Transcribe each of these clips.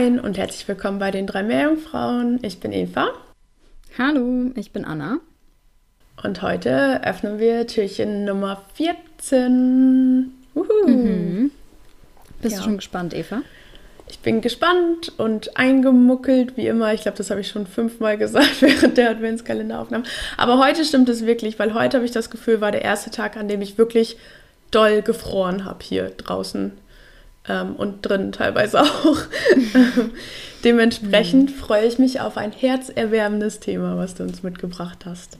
Moin und herzlich willkommen bei den drei Meerjungfrauen. Ich bin Eva Hallo, ich bin Anna. und heute öffnen wir Türchen Nummer 14. Uhu. Bist Ja. du schon gespannt, Eva? Ich bin gespannt und eingemuckelt, wie immer. Ich glaube, das habe ich schon fünfmal gesagt während der Adventskalenderaufnahme. Aber heute stimmt es wirklich, weil heute habe ich das Gefühl, war der erste Tag, an dem ich wirklich doll gefroren habe hier draußen ähm, und drin teilweise auch. Dementsprechend freue ich mich auf ein herzerwärmendes Thema, was du uns mitgebracht hast.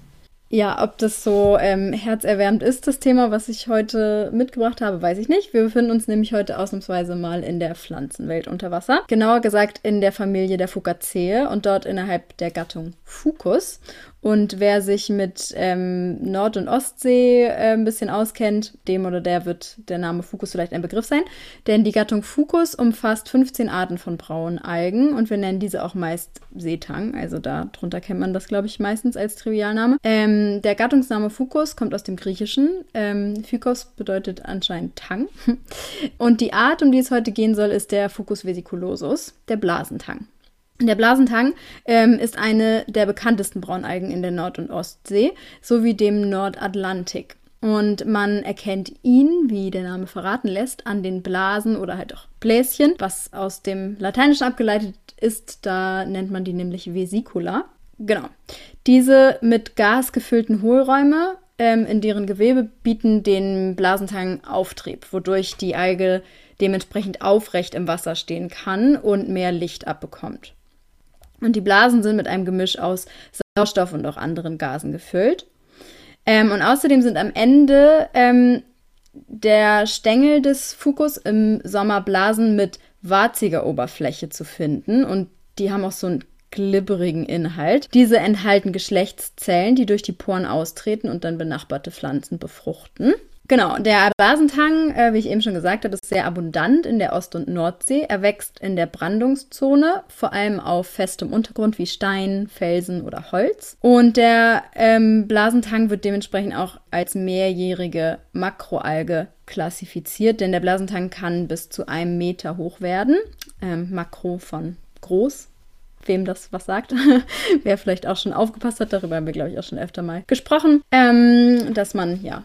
Ja, ob das so ähm, herzerwärmend ist, das Thema, was ich heute mitgebracht habe, weiß ich nicht. Wir befinden uns nämlich heute ausnahmsweise mal in der Pflanzenwelt unter Wasser. Genauer gesagt in der Familie der Fucaceae und dort innerhalb der Gattung Fucus. Und wer sich mit ähm, Nord- und Ostsee äh, ein bisschen auskennt, dem oder der wird der Name Fucus vielleicht ein Begriff sein. Denn die Gattung Fucus umfasst 15 Arten von braunen Algen und wir nennen diese auch meist Seetang. Also darunter kennt man das, glaube ich, meistens als Trivialname. Ähm, der Gattungsname Fucus kommt aus dem Griechischen. Ähm, Phykos bedeutet anscheinend Tang. Und die Art, um die es heute gehen soll, ist der Fucus vesiculosus, der Blasentang. Der Blasentang ähm, ist eine der bekanntesten Braunalgen in der Nord- und Ostsee sowie dem Nordatlantik. Und man erkennt ihn, wie der Name verraten lässt, an den Blasen oder halt auch Bläschen, was aus dem Lateinischen abgeleitet ist. Da nennt man die nämlich Vesicula. Genau. Diese mit Gas gefüllten Hohlräume ähm, in deren Gewebe bieten den Blasentang Auftrieb, wodurch die Alge dementsprechend aufrecht im Wasser stehen kann und mehr Licht abbekommt. Und die Blasen sind mit einem Gemisch aus Sauerstoff und auch anderen Gasen gefüllt. Ähm, und außerdem sind am Ende ähm, der Stängel des Fucus im Sommer Blasen mit warziger Oberfläche zu finden. Und die haben auch so einen glibberigen Inhalt. Diese enthalten Geschlechtszellen, die durch die Poren austreten und dann benachbarte Pflanzen befruchten. Genau, der Blasentang, äh, wie ich eben schon gesagt habe, ist sehr abundant in der Ost- und Nordsee. Er wächst in der Brandungszone, vor allem auf festem Untergrund wie Stein, Felsen oder Holz. Und der ähm, Blasentang wird dementsprechend auch als mehrjährige Makroalge klassifiziert, denn der Blasentang kann bis zu einem Meter hoch werden. Ähm, Makro von groß, wem das was sagt. Wer vielleicht auch schon aufgepasst hat, darüber haben wir, glaube ich, auch schon öfter mal gesprochen, ähm, dass man ja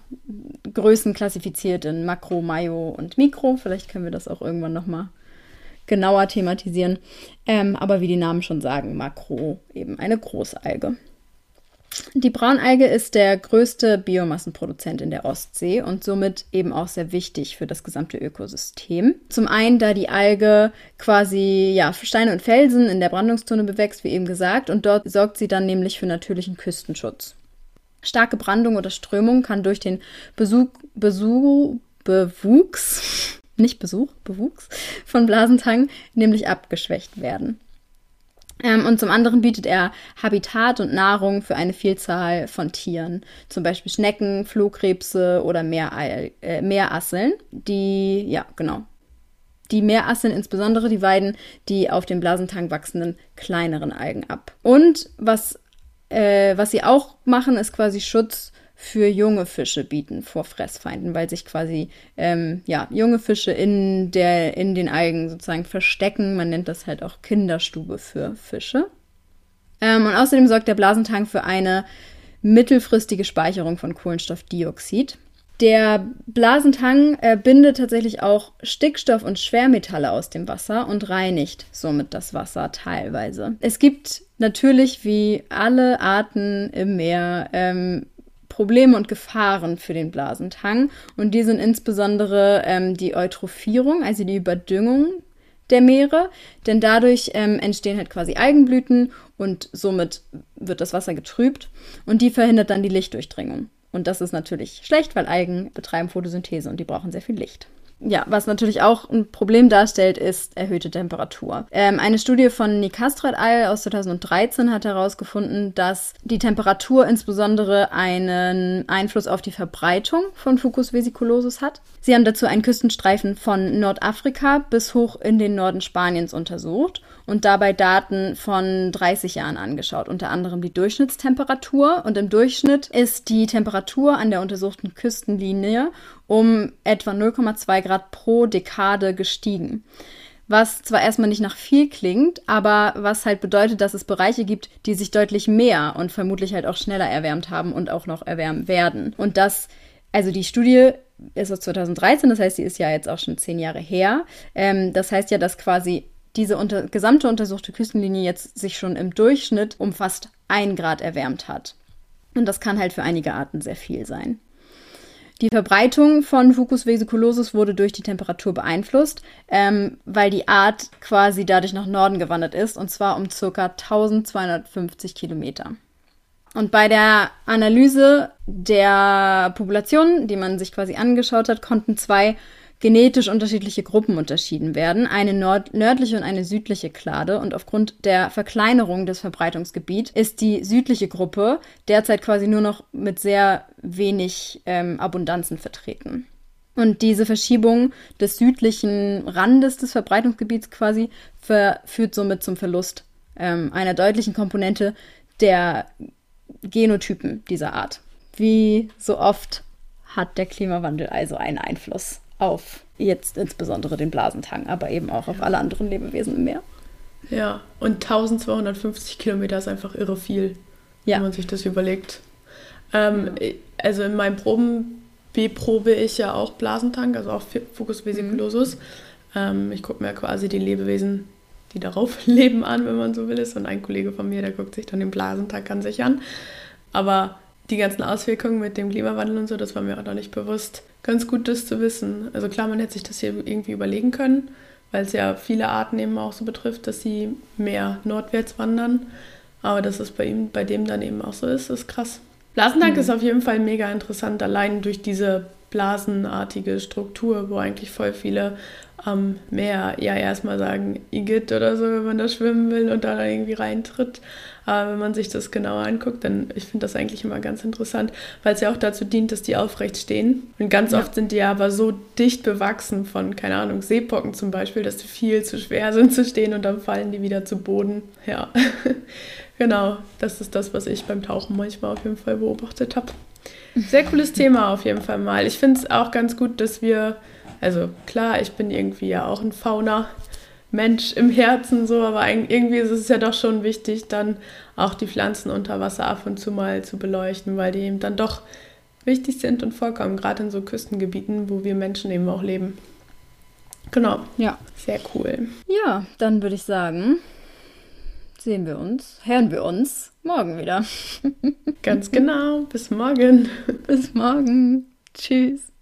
Größen klassifiziert in Makro, Mayo und Mikro. Vielleicht können wir das auch irgendwann nochmal genauer thematisieren. Ähm, aber wie die Namen schon sagen, Makro eben eine Großalge. Die Braunalge ist der größte Biomassenproduzent in der Ostsee und somit eben auch sehr wichtig für das gesamte Ökosystem. Zum einen, da die Alge quasi ja, Steine und Felsen in der Brandungszone bewächst, wie eben gesagt, und dort sorgt sie dann nämlich für natürlichen Küstenschutz. Starke Brandung oder Strömung kann durch den Besuch, Besuch, Bewuchs, nicht Besuch, Bewuchs von Blasentang nämlich abgeschwächt werden. Ähm, und zum anderen bietet er Habitat und Nahrung für eine Vielzahl von Tieren, zum Beispiel Schnecken, Flohkrebse oder Meereil, äh, Meerasseln, die, ja, genau. Die Meerasseln insbesondere, die weiden die auf dem Blasentang wachsenden kleineren Algen ab. Und was, äh, was sie auch machen, ist quasi Schutz für junge Fische bieten vor Fressfeinden, weil sich quasi ähm, ja, junge Fische in, der, in den Algen sozusagen verstecken. Man nennt das halt auch Kinderstube für Fische. Ähm, und außerdem sorgt der Blasentang für eine mittelfristige Speicherung von Kohlenstoffdioxid. Der Blasentang äh, bindet tatsächlich auch Stickstoff und Schwermetalle aus dem Wasser und reinigt somit das Wasser teilweise. Es gibt natürlich wie alle Arten im Meer ähm, Probleme und Gefahren für den Blasentang. Und die sind insbesondere ähm, die Eutrophierung, also die Überdüngung der Meere, denn dadurch ähm, entstehen halt quasi Algenblüten und somit wird das Wasser getrübt und die verhindert dann die Lichtdurchdringung. Und das ist natürlich schlecht, weil Algen betreiben Photosynthese und die brauchen sehr viel Licht. Ja, was natürlich auch ein Problem darstellt, ist erhöhte Temperatur. Ähm, eine Studie von Nicastro et al. aus 2013 hat herausgefunden, dass die Temperatur insbesondere einen Einfluss auf die Verbreitung von Fucus vesiculosus hat. Sie haben dazu einen Küstenstreifen von Nordafrika bis hoch in den Norden Spaniens untersucht und dabei Daten von 30 Jahren angeschaut, unter anderem die Durchschnittstemperatur. Und im Durchschnitt ist die Temperatur an der untersuchten Küstenlinie um etwa 0,2 Grad pro Dekade gestiegen. Was zwar erstmal nicht nach viel klingt, aber was halt bedeutet, dass es Bereiche gibt, die sich deutlich mehr und vermutlich halt auch schneller erwärmt haben und auch noch erwärmen werden. Und das, also die Studie ist aus 2013, das heißt, sie ist ja jetzt auch schon zehn Jahre her. Ähm, das heißt ja, dass quasi diese unter gesamte untersuchte Küstenlinie jetzt sich schon im Durchschnitt um fast ein Grad erwärmt hat. Und das kann halt für einige Arten sehr viel sein. Die Verbreitung von Fucus vesiculosus wurde durch die Temperatur beeinflusst, ähm, weil die Art quasi dadurch nach Norden gewandert ist, und zwar um ca. 1250 Kilometer. Und bei der Analyse der Population, die man sich quasi angeschaut hat, konnten zwei genetisch unterschiedliche Gruppen unterschieden werden, eine nord nördliche und eine südliche Klade. Und aufgrund der Verkleinerung des Verbreitungsgebiets ist die südliche Gruppe derzeit quasi nur noch mit sehr wenig ähm, Abundanzen vertreten. Und diese Verschiebung des südlichen Randes des Verbreitungsgebiets quasi führt somit zum Verlust ähm, einer deutlichen Komponente der Genotypen dieser Art. Wie so oft hat der Klimawandel also einen Einfluss auf jetzt insbesondere den Blasentang, aber eben auch auf alle anderen Lebewesen im Meer. Ja, und 1250 Kilometer ist einfach irre viel, ja. wenn man sich das überlegt. Ähm, ja. Also in meinen Proben beprobe ich ja auch Blasentang, also auch Fucus vesiculosus. Mhm. Ähm, ich gucke mir quasi die Lebewesen, die darauf leben, an, wenn man so will. Ist. Und ein Kollege von mir, der guckt sich dann den Blasentang an sich an. Aber die ganzen Auswirkungen mit dem Klimawandel und so, das war mir auch noch nicht bewusst. Ganz gut, das zu wissen. Also klar, man hätte sich das hier irgendwie überlegen können, weil es ja viele Arten eben auch so betrifft, dass sie mehr nordwärts wandern. Aber dass es bei ihm, bei dem dann eben auch so ist, ist krass. Blasentank mhm. ist auf jeden Fall mega interessant, allein durch diese blasenartige Struktur, wo eigentlich voll viele am Meer ja erstmal sagen, Igitt oder so, wenn man da schwimmen will und da irgendwie reintritt. Aber wenn man sich das genauer anguckt, dann ich finde das eigentlich immer ganz interessant, weil es ja auch dazu dient, dass die aufrecht stehen. Und ganz ja. oft sind die ja aber so dicht bewachsen von, keine Ahnung, Seepocken zum Beispiel, dass die viel zu schwer sind zu stehen und dann fallen die wieder zu Boden. Ja, genau. Das ist das, was ich beim Tauchen manchmal auf jeden Fall beobachtet habe. Sehr cooles Thema auf jeden Fall mal. Ich finde es auch ganz gut, dass wir, also klar, ich bin irgendwie ja auch ein Fauna. Mensch im Herzen so, aber irgendwie ist es ja doch schon wichtig, dann auch die Pflanzen unter Wasser ab und zu mal zu beleuchten, weil die eben dann doch wichtig sind und vorkommen, gerade in so Küstengebieten, wo wir Menschen eben auch leben. Genau. Ja. Sehr cool. Ja, dann würde ich sagen, sehen wir uns, hören wir uns morgen wieder. Ganz genau. Bis morgen. Bis morgen. Tschüss.